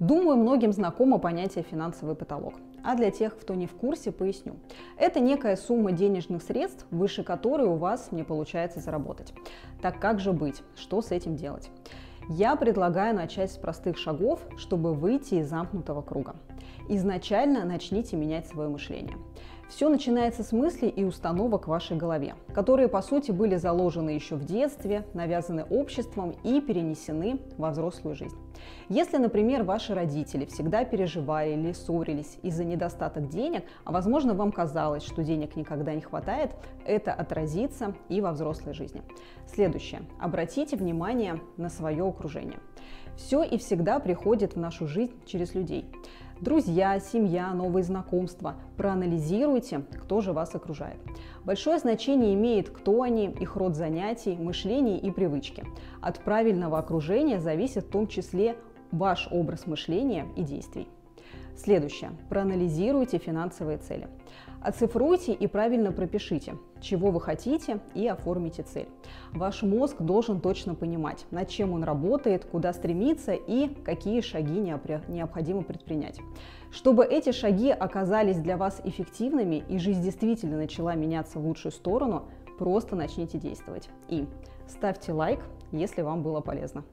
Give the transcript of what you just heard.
Думаю, многим знакомо понятие финансовый потолок. А для тех, кто не в курсе, поясню. Это некая сумма денежных средств, выше которой у вас не получается заработать. Так как же быть? Что с этим делать? Я предлагаю начать с простых шагов, чтобы выйти из замкнутого круга. Изначально начните менять свое мышление. Все начинается с мыслей и установок в вашей голове, которые, по сути, были заложены еще в детстве, навязаны обществом и перенесены во взрослую жизнь. Если, например, ваши родители всегда переживали или ссорились из-за недостаток денег, а возможно вам казалось, что денег никогда не хватает, это отразится и во взрослой жизни. Следующее. Обратите внимание на свое окружение. Все и всегда приходит в нашу жизнь через людей. Друзья, семья, новые знакомства. Проанализируйте, кто же вас окружает. Большое значение имеет, кто они, их род занятий, мышление и привычки. От правильного окружения зависит в том числе ваш образ мышления и действий. Следующее. Проанализируйте финансовые цели. Оцифруйте и правильно пропишите, чего вы хотите, и оформите цель. Ваш мозг должен точно понимать, над чем он работает, куда стремится и какие шаги необходимо предпринять. Чтобы эти шаги оказались для вас эффективными и жизнь действительно начала меняться в лучшую сторону, просто начните действовать. И ставьте лайк, если вам было полезно.